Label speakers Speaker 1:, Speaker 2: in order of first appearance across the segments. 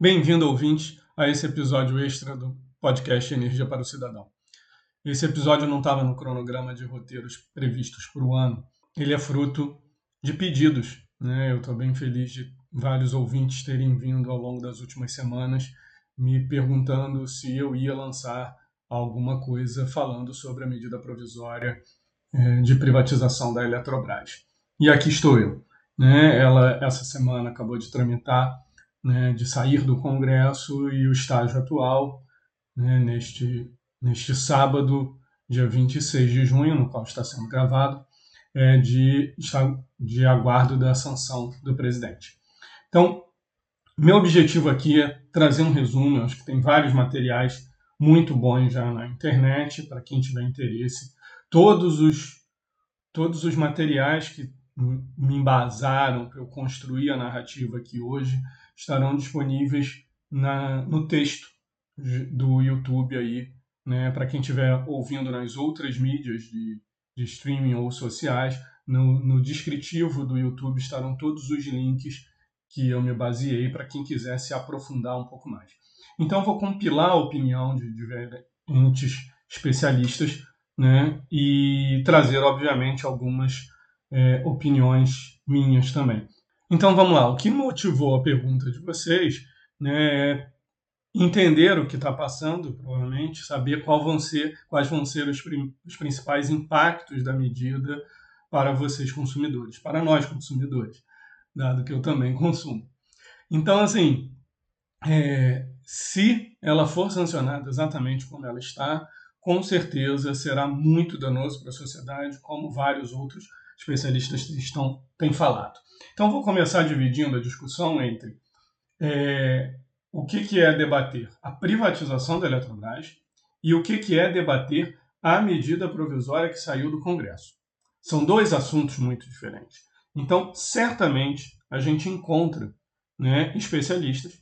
Speaker 1: Bem-vindo, ouvinte, a esse episódio extra do podcast Energia para o Cidadão. Esse episódio não estava no cronograma de roteiros previstos para o ano. Ele é fruto de pedidos. Né? Eu estou bem feliz de vários ouvintes terem vindo ao longo das últimas semanas me perguntando se eu ia lançar alguma coisa falando sobre a medida provisória eh, de privatização da Eletrobras. E aqui estou eu. Né? Ela, essa semana, acabou de tramitar né, de sair do Congresso e o estágio atual, né, neste, neste sábado, dia 26 de junho, no qual está sendo gravado, é de, de aguardo da sanção do presidente. Então, meu objetivo aqui é trazer um resumo, acho que tem vários materiais muito bons já na internet, para quem tiver interesse. Todos os, todos os materiais que me embasaram para eu construir a narrativa aqui hoje estarão disponíveis na, no texto do YouTube aí, né, para quem estiver ouvindo nas outras mídias de, de streaming ou sociais, no, no descritivo do YouTube estarão todos os links que eu me baseei para quem quiser se aprofundar um pouco mais. Então, vou compilar a opinião de diferentes especialistas né, e trazer, obviamente, algumas é, opiniões minhas também. Então vamos lá, o que motivou a pergunta de vocês né, é entender o que está passando, provavelmente, saber qual vão ser, quais vão ser os, os principais impactos da medida para vocês consumidores, para nós consumidores, dado que eu também consumo. Então, assim, é, se ela for sancionada exatamente como ela está, com certeza será muito danoso para a sociedade, como vários outros especialistas estão, têm falado. Então, vou começar dividindo a discussão entre é, o que, que é debater a privatização da Eletrobras e o que, que é debater a medida provisória que saiu do Congresso. São dois assuntos muito diferentes. Então, certamente, a gente encontra né, especialistas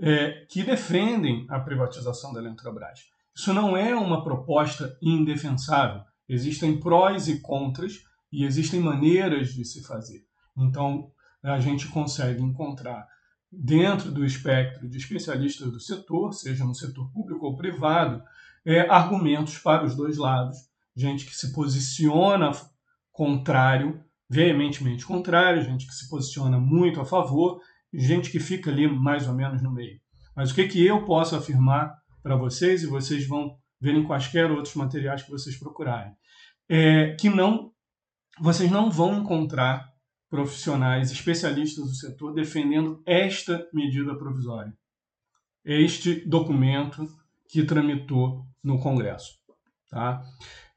Speaker 1: é, que defendem a privatização da Eletrobras. Isso não é uma proposta indefensável. Existem prós e contras e existem maneiras de se fazer. Então, a gente consegue encontrar dentro do espectro de especialistas do setor, seja no setor público ou privado, é, argumentos para os dois lados, gente que se posiciona contrário, veementemente contrário, gente que se posiciona muito a favor, gente que fica ali mais ou menos no meio. Mas o que, que eu posso afirmar para vocês, e vocês vão ver em quaisquer outros materiais que vocês procurarem, é que não vocês não vão encontrar profissionais especialistas do setor defendendo esta medida provisória, este documento que tramitou no Congresso. Tá?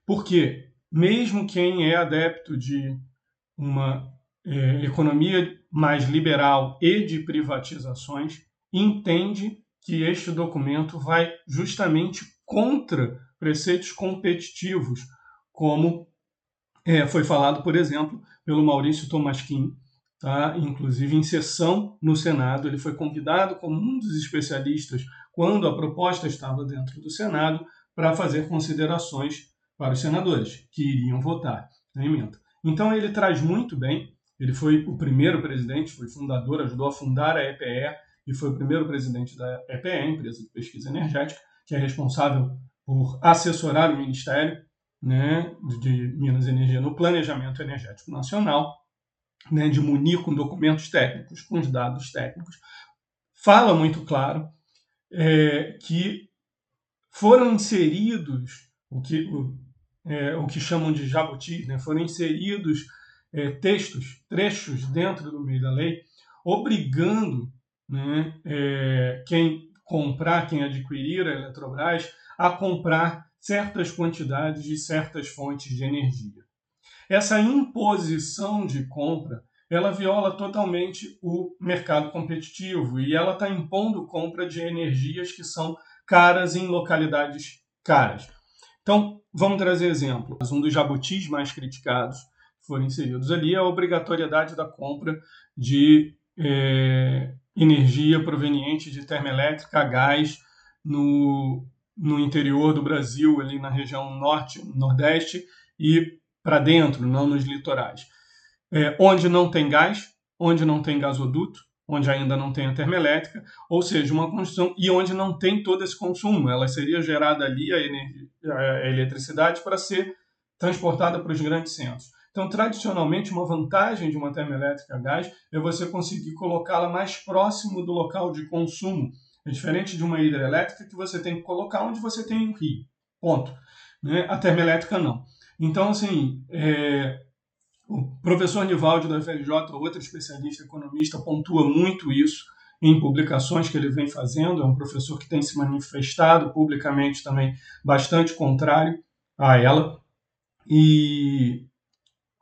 Speaker 1: Porque, mesmo quem é adepto de uma é, economia mais liberal e de privatizações, entende que este documento vai justamente contra preceitos competitivos, como é, foi falado, por exemplo, pelo Maurício Tomasquim, tá? inclusive em sessão no Senado. Ele foi convidado como um dos especialistas quando a proposta estava dentro do Senado para fazer considerações para os senadores que iriam votar na emenda. Então ele traz muito bem. Ele foi o primeiro presidente, foi fundador, ajudou a fundar a EPE e foi o primeiro presidente da EPE, empresa de pesquisa energética, que é responsável por assessorar o Ministério né, de Minas Energia no Planejamento Energético Nacional, né, de munir com documentos técnicos, com os dados técnicos, fala muito claro é, que foram inseridos o que, o, é, o que chamam de jabuti, né, foram inseridos é, textos, trechos dentro do meio da lei, obrigando né, é, quem comprar, quem adquirir a Eletrobras, a comprar certas quantidades de certas fontes de energia. Essa imposição de compra ela viola totalmente o mercado competitivo e ela está impondo compra de energias que são caras em localidades caras. Então, vamos trazer exemplos. Um dos jabutis mais criticados que foram inseridos ali é a obrigatoriedade da compra de é, energia proveniente de termoelétrica gás no, no interior do Brasil, ali na região norte, nordeste e para dentro, não nos litorais. É, onde não tem gás, onde não tem gasoduto, onde ainda não tem a termoelétrica, ou seja, uma construção e onde não tem todo esse consumo. Ela seria gerada ali a, energia, a eletricidade para ser transportada para os grandes centros. Então, tradicionalmente, uma vantagem de uma termoelétrica a gás é você conseguir colocá-la mais próximo do local de consumo. É diferente de uma hidrelétrica que você tem que colocar onde você tem um rio. Ponto. Né? A termoelétrica não. Então, assim, é, o professor Nivaldi da FRJ, outro especialista economista, pontua muito isso em publicações que ele vem fazendo. É um professor que tem se manifestado publicamente também bastante contrário a ela e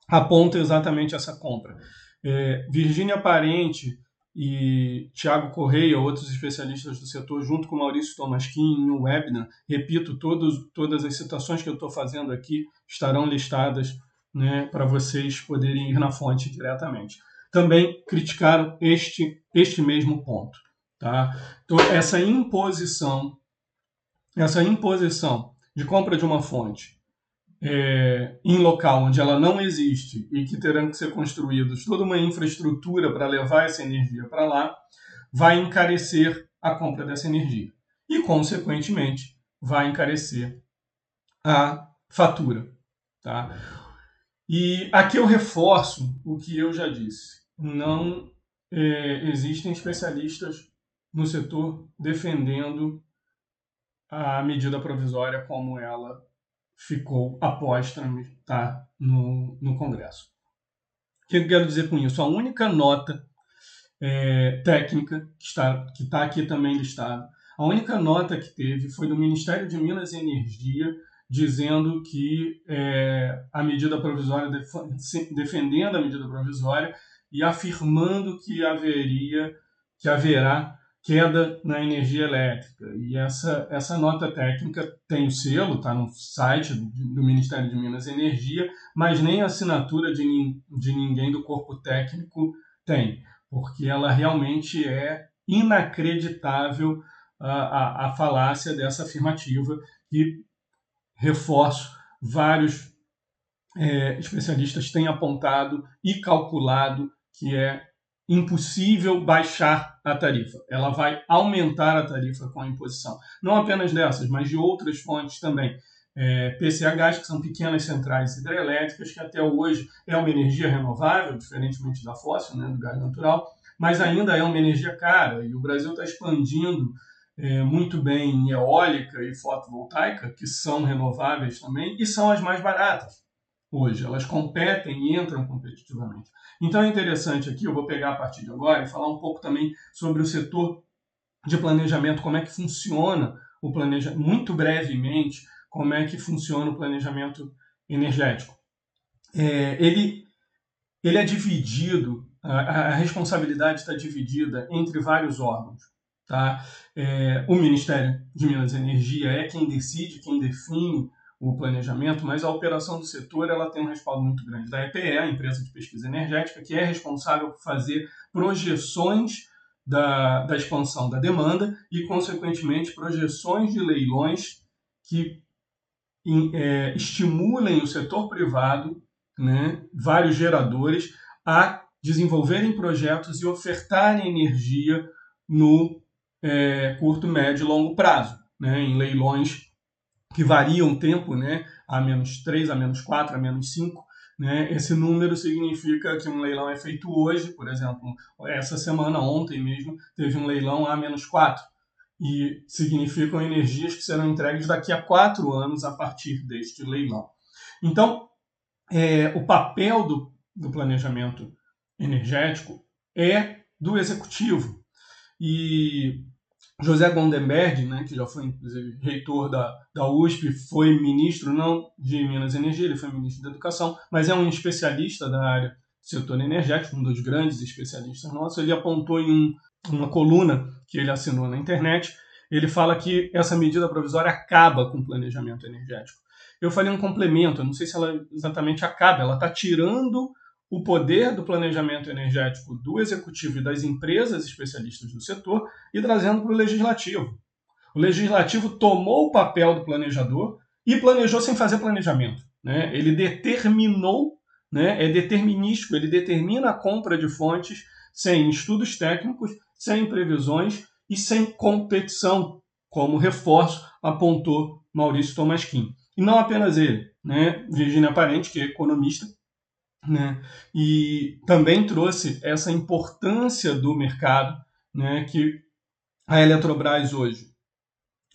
Speaker 1: aponta exatamente essa compra. É, Virgínia Parente e Tiago Correia, outros especialistas do setor, junto com Maurício Tomasquim no webinar, repito, todos, todas as citações que eu estou fazendo aqui estarão listadas né, para vocês poderem ir na fonte diretamente. Também criticaram este, este mesmo ponto. Tá? Então, essa imposição, essa imposição de compra de uma fonte é, em local onde ela não existe e que terão que ser construídos toda uma infraestrutura para levar essa energia para lá, vai encarecer a compra dessa energia. E, consequentemente, vai encarecer a fatura. Tá? E aqui eu reforço o que eu já disse. Não é, existem especialistas no setor defendendo a medida provisória como ela ficou após tramitar no, no Congresso. O que eu quero dizer com isso? A única nota é, técnica que está, que está aqui também listada, a única nota que teve foi do Ministério de Minas e Energia dizendo que é, a medida provisória, defendendo a medida provisória e afirmando que haveria, que haverá queda na energia elétrica. E essa, essa nota técnica tem o selo, está no site do, Ministério de Minas e Energia, mas nem a assinatura de, de ninguém do corpo técnico tem, porque ela realmente é inacreditável a, a, a falácia dessa afirmativa e reforço, vários é, especialistas têm apontado e calculado que é impossível baixar a tarifa. Ela vai aumentar a tarifa com a imposição. Não apenas dessas, mas de outras fontes também. É, PCHs, que são pequenas centrais hidrelétricas, que até hoje é uma energia renovável, diferentemente da fóssil, né, do gás natural, mas ainda é uma energia cara. E o Brasil está expandindo é, muito bem em eólica e fotovoltaica, que são renováveis também, e são as mais baratas hoje. Elas competem e entram competitivamente. Então é interessante aqui, eu vou pegar a partir de agora e falar um pouco também sobre o setor de planejamento, como é que funciona o planejamento, muito brevemente, como é que funciona o planejamento energético. É, ele, ele é dividido, a, a responsabilidade está dividida entre vários órgãos. Tá? É, o Ministério de Minas e Energia é quem decide, quem define o planejamento, mas a operação do setor ela tem um respaldo muito grande. Da EPE, a empresa de pesquisa energética, que é responsável por fazer projeções da, da expansão da demanda e, consequentemente, projeções de leilões que é, estimulem o setor privado, né, vários geradores, a desenvolverem projetos e ofertarem energia no é, curto, médio e longo prazo, né, em leilões que variam o tempo, né, a menos 3, a menos 4, a menos 5. Né? Esse número significa que um leilão é feito hoje, por exemplo, essa semana, ontem mesmo, teve um leilão a menos 4. E significam energias que serão entregues daqui a quatro anos a partir deste leilão. Então, é, o papel do, do planejamento energético é do executivo. E José Gondenberg, né, que já foi inclusive reitor da, da USP, foi ministro não de Minas e Energia, ele foi ministro da Educação, mas é um especialista da área do setor energético, um dos grandes especialistas nossos. Ele apontou em um, uma coluna que ele assinou na internet, ele fala que essa medida provisória acaba com o planejamento energético. Eu falei um complemento, eu não sei se ela exatamente acaba, ela está tirando o poder do planejamento energético do executivo e das empresas especialistas do setor e trazendo para o legislativo. O legislativo tomou o papel do planejador e planejou sem fazer planejamento. Né? Ele determinou, né? é determinístico, ele determina a compra de fontes sem estudos técnicos, sem previsões e sem competição, como reforço apontou Maurício Tomasquim. E não apenas ele, né? Virginia Parente, que é economista, né? e também trouxe essa importância do mercado, né? que a Eletrobras hoje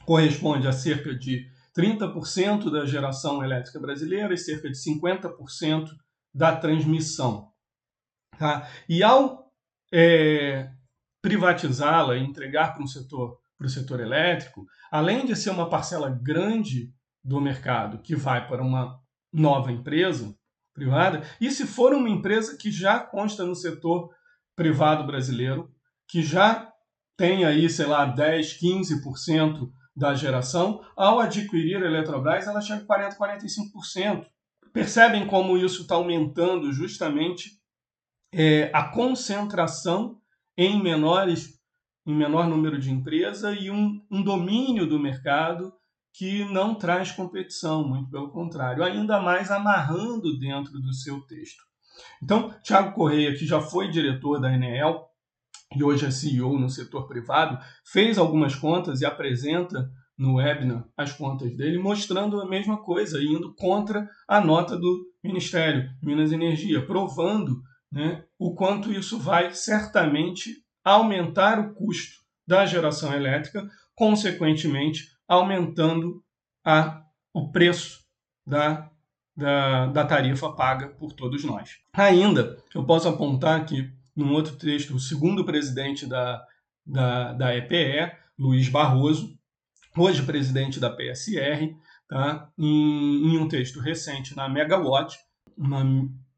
Speaker 1: corresponde a cerca de 30% da geração elétrica brasileira e cerca de 50% da transmissão. Tá? E ao é, privatizá-la e entregar para um setor para o setor elétrico, além de ser uma parcela grande do mercado que vai para uma nova empresa privada, e se for uma empresa que já consta no setor privado brasileiro, que já tem aí, sei lá, 10, 15% da geração, ao adquirir a Eletrobras, ela chega a 40%, 45%. Percebem como isso está aumentando justamente é, a concentração em menores em menor número de empresas e um, um domínio do mercado que não traz competição, muito pelo contrário, ainda mais amarrando dentro do seu texto. Então, Tiago Correia, que já foi diretor da Enel e hoje é CEO no setor privado, fez algumas contas e apresenta no webinar as contas dele, mostrando a mesma coisa, indo contra a nota do Ministério Minas e Energia, provando né, o quanto isso vai certamente aumentar o custo da geração elétrica, consequentemente aumentando a, o preço da, da, da tarifa paga por todos nós. Ainda, eu posso apontar aqui, num outro texto, o segundo presidente da, da, da EPE, Luiz Barroso, hoje presidente da PSR, tá? em, em um texto recente na Megawatt, uma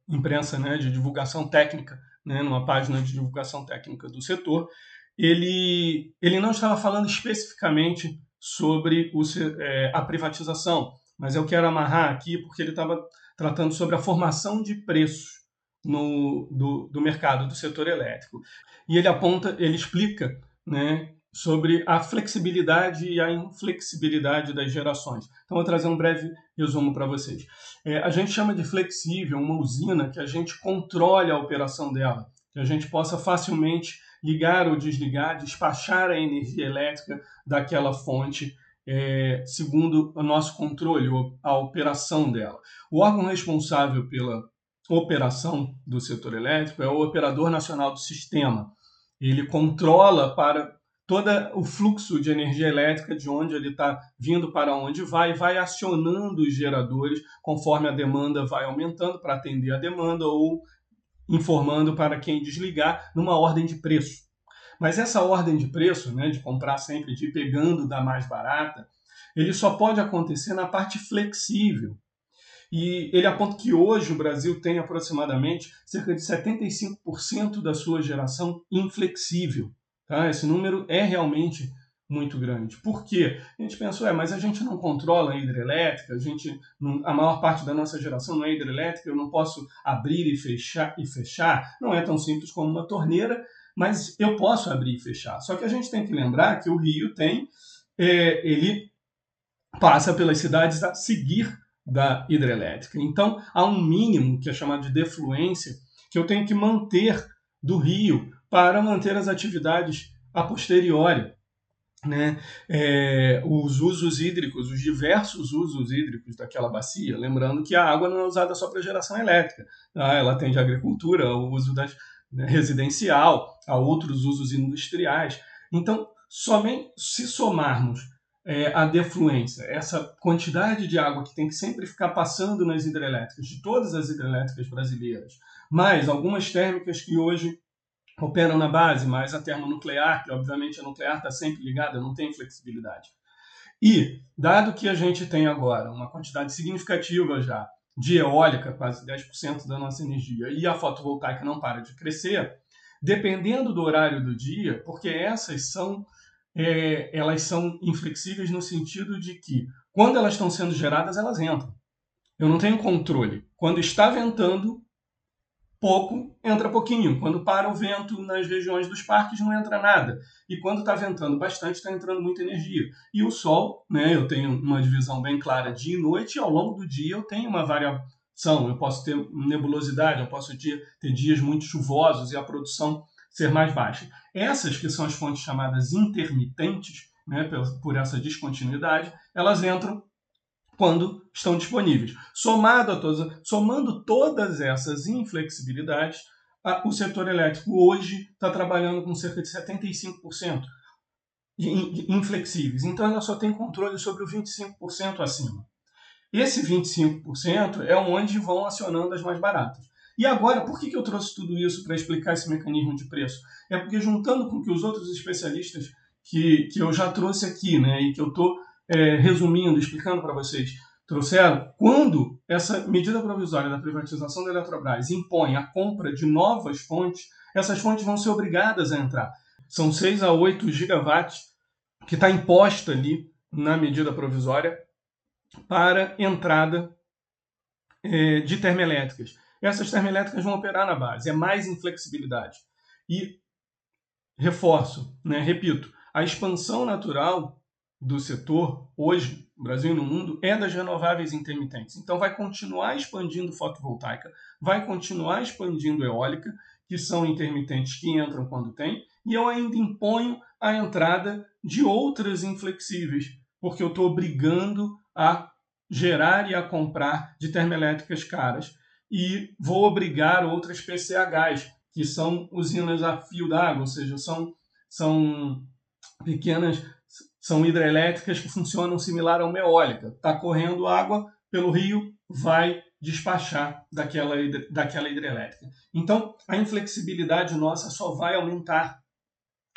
Speaker 1: imprensa né, de divulgação técnica, né, numa página de divulgação técnica do setor, ele, ele não estava falando especificamente sobre o, é, a privatização, mas eu quero amarrar aqui porque ele estava tratando sobre a formação de preços no, do, do mercado do setor elétrico. E ele aponta, ele explica né, sobre a flexibilidade e a inflexibilidade das gerações. Então, vou trazer um breve resumo para vocês. É, a gente chama de flexível uma usina que a gente controle a operação dela, que a gente possa facilmente ligar ou desligar, despachar a energia elétrica daquela fonte é, segundo o nosso controle, a operação dela. O órgão responsável pela operação do setor elétrico é o Operador Nacional do Sistema. Ele controla para todo o fluxo de energia elétrica, de onde ele está vindo para onde vai, vai acionando os geradores conforme a demanda vai aumentando para atender a demanda ou informando para quem desligar numa ordem de preço. Mas essa ordem de preço, né, de comprar sempre, de ir pegando da mais barata, ele só pode acontecer na parte flexível. E ele aponta que hoje o Brasil tem aproximadamente cerca de 75% da sua geração inflexível. Tá? Esse número é realmente muito grande. Por quê? A gente pensou, é, mas a gente não controla a hidrelétrica, a, gente, a maior parte da nossa geração não é hidrelétrica, eu não posso abrir e fechar, e fechar. Não é tão simples como uma torneira, mas eu posso abrir e fechar. Só que a gente tem que lembrar que o rio tem, é, ele passa pelas cidades a seguir da hidrelétrica. Então, há um mínimo que é chamado de defluência que eu tenho que manter do rio para manter as atividades a posteriori. Né? É, os usos hídricos, os diversos usos hídricos daquela bacia, lembrando que a água não é usada só para geração elétrica, tá? ela atende à agricultura, ao uso das, né, residencial, a outros usos industriais. Então, somente se somarmos é, a defluência, essa quantidade de água que tem que sempre ficar passando nas hidrelétricas, de todas as hidrelétricas brasileiras, mais algumas térmicas que hoje operam na base, mas a termonuclear, que obviamente a nuclear está sempre ligada, não tem flexibilidade. E, dado que a gente tem agora uma quantidade significativa já de eólica, quase 10% da nossa energia, e a fotovoltaica não para de crescer, dependendo do horário do dia, porque essas são, é, elas são inflexíveis no sentido de que, quando elas estão sendo geradas, elas entram. Eu não tenho controle. Quando está ventando, pouco, entra pouquinho. Quando para o vento nas regiões dos parques, não entra nada. E quando está ventando bastante, está entrando muita energia. E o Sol, né, eu tenho uma divisão bem clara dia e noite, e ao longo do dia eu tenho uma variação. Eu posso ter nebulosidade, eu posso ter, dias muito chuvosos e a produção ser mais baixa. Essas, que são as fontes chamadas intermitentes, né, por essa descontinuidade, elas entram quando estão disponíveis. Somado a todas, somando todas essas inflexibilidades, a, o setor elétrico hoje está trabalhando com cerca de 75% inflexíveis. Então ela só tem controle sobre o 25% acima. Esse 25% é onde vão acionando as mais baratas. E agora, por que, eu trouxe tudo isso para explicar esse mecanismo de preço? É porque juntando com que os outros especialistas que, que eu já trouxe aqui, né, e que eu estou é, resumindo, explicando para vocês, trouxeram, quando essa medida provisória da privatização da Eletrobras impõe a compra de novas fontes, essas fontes vão ser obrigadas a entrar. São 6 a 8 gigawatts que está imposta ali na medida provisória para entrada é, de termoelétricas. Essas termoelétricas vão operar na base, é mais inflexibilidade. E reforço, né, repito, a expansão natural do setor hoje, no Brasil e no mundo, é das renováveis intermitentes. Então vai continuar expandindo fotovoltaica, vai continuar expandindo eólica, que são intermitentes que entram quando tem, e eu ainda imponho a entrada de outras inflexíveis, porque eu estou obrigando a gerar e a comprar de termoelétricas caras e vou obrigar outras PCHs, que são usinas a fio d'água, ou seja, são, são pequenas, são hidrelétricas que funcionam similar a uma eólica. Está correndo água pelo rio, vai despachar daquela, daquela hidrelétrica. Então, a inflexibilidade nossa só vai aumentar,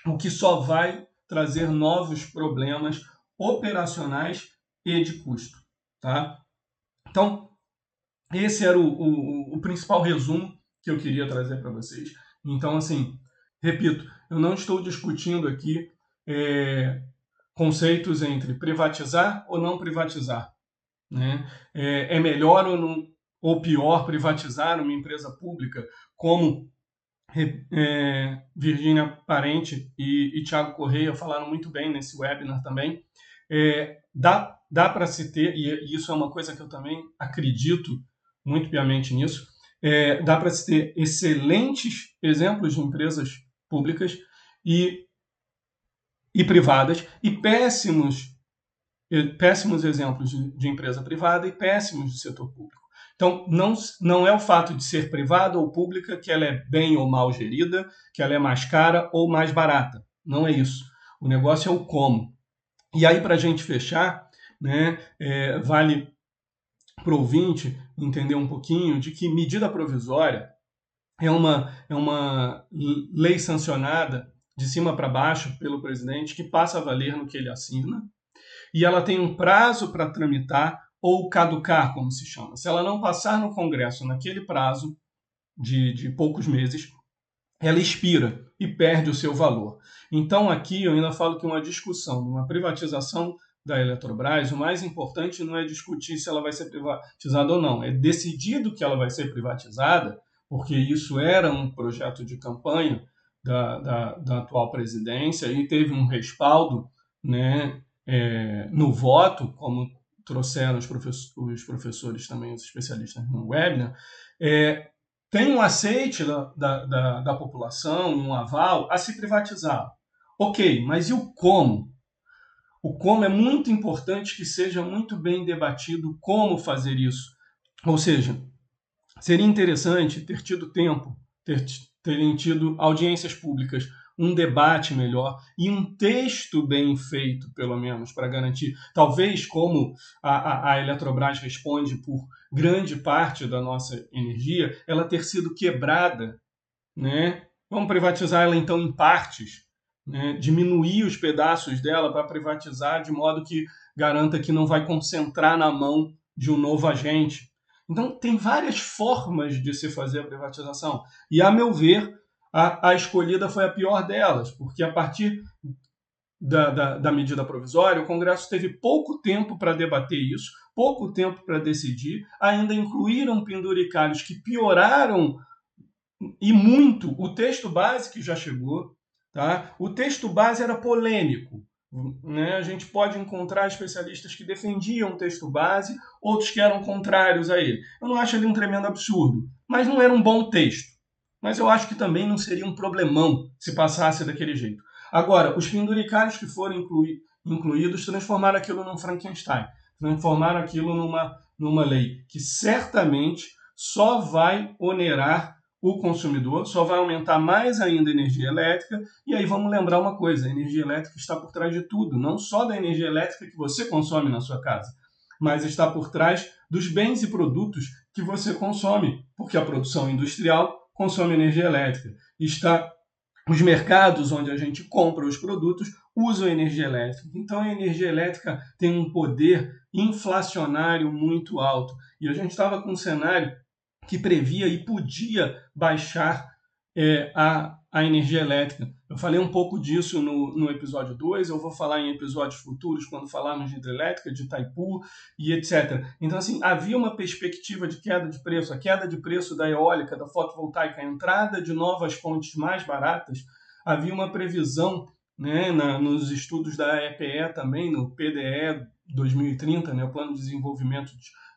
Speaker 1: o que só vai trazer novos problemas operacionais e de custo. Tá? Então, esse era o, o, o principal resumo que eu queria trazer para vocês. Então, assim, repito, eu não estou discutindo aqui é, conceitos entre privatizar ou não privatizar. Né? É, é melhor ou, não, ou pior privatizar uma empresa pública, como é, Virgínia Parente e, e Tiago Correia falaram muito bem nesse webinar também. É, dá dá para se ter, e isso é uma coisa que eu também acredito muito piamente nisso, é, dá para se ter excelentes exemplos de empresas públicas e, e privadas e péssimos, péssimos exemplos de, de empresa privada e péssimos de setor público. Então, não, não é o fato de ser privada ou pública que ela é bem ou mal gerida, que ela é mais cara ou mais barata. Não é isso. O negócio é o como. E aí, para a gente fechar, né, é, vale para o ouvinte entender um pouquinho de que medida provisória é uma, é uma lei sancionada de cima para baixo pelo presidente que passa a valer no que ele assina e ela tem um prazo para tramitar ou caducar, como se chama. Se ela não passar no Congresso naquele prazo de, de poucos meses, ela expira e perde o seu valor. Então, aqui eu ainda falo que uma discussão uma privatização da Eletrobras, o mais importante não é discutir se ela vai ser privatizada ou não, é decidido que ela vai ser privatizada, porque isso era um projeto de campanha da, da, da atual presidência e teve um respaldo né, é, no voto, como trouxeram os, professores, os professores também, os especialistas no webinar, é, tem um aceite da, da, da, da população, um aval a se privatizar. Ok, mas e o como? O como é muito importante que seja muito bem debatido como fazer isso. Ou seja, seria interessante ter tido tempo, ter, terem tido audiências públicas, um debate melhor e um texto bem feito, pelo menos, para garantir. Talvez, como a, a, a Eletrobras responde por grande parte da nossa energia, ela ter sido quebrada. Né? Vamos privatizar ela então em partes né, diminuir os pedaços dela para privatizar de modo que garanta que não vai concentrar na mão de um novo agente. Então, tem várias formas de se fazer a privatização. E, a meu ver, a, a escolhida foi a pior delas, porque a partir da, da, da medida provisória, o Congresso teve pouco tempo para debater isso, pouco tempo para decidir, ainda incluíram penduricalhos que pioraram e muito o texto base que já chegou, Tá? O texto base era polêmico. Né? A gente pode encontrar especialistas que defendiam o texto base, outros que eram contrários a ele. Eu não acho ele um tremendo absurdo, mas não era um bom texto. Mas eu acho que também não seria um problemão se passasse daquele jeito. Agora, os penduricários que foram inclui, incluídos transformaram aquilo num Frankenstein, transformaram aquilo numa, numa lei que certamente só vai onerar o consumidor, só vai aumentar mais ainda a energia elétrica. E aí vamos lembrar uma coisa: a energia elétrica está por trás de tudo, não só da energia elétrica que você consome na sua casa, mas está por trás dos bens e produtos que você consome, porque a produção industrial consome energia elétrica. Está os mercados onde a gente compra os produtos usam energia elétrica. Então a energia elétrica tem um poder inflacionário muito alto. E a gente estava com um cenário que previa e podia baixar é, a, a energia elétrica. Eu falei um pouco disso no, no episódio 2, eu vou falar em episódios futuros, quando falarmos de hidrelétrica, de Itaipu e etc. Então, assim, havia uma perspectiva de queda de preço, a queda de preço da eólica, da fotovoltaica, a entrada de novas fontes mais baratas, havia uma previsão né, na, nos estudos da EPE também, no PDE 2030, né, o Plano de Desenvolvimento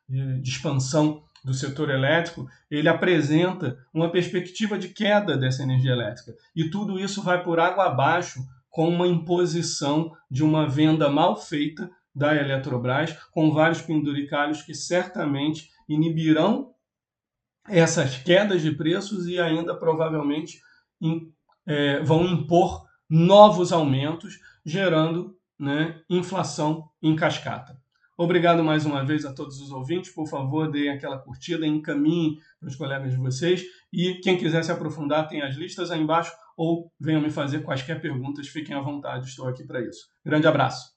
Speaker 1: de, de Expansão do setor elétrico, ele apresenta uma perspectiva de queda dessa energia elétrica. E tudo isso vai por água abaixo com uma imposição de uma venda mal feita da Eletrobras, com vários penduricalhos que certamente inibirão essas quedas de preços e ainda provavelmente in, é, vão impor novos aumentos, gerando né, inflação em cascata. Obrigado mais uma vez a todos os ouvintes. Por favor, deem aquela curtida, encaminhem para os colegas de vocês. E quem quiser se aprofundar, tem as listas aí embaixo ou venham me fazer quaisquer perguntas. Fiquem à vontade, estou aqui para isso. Grande abraço.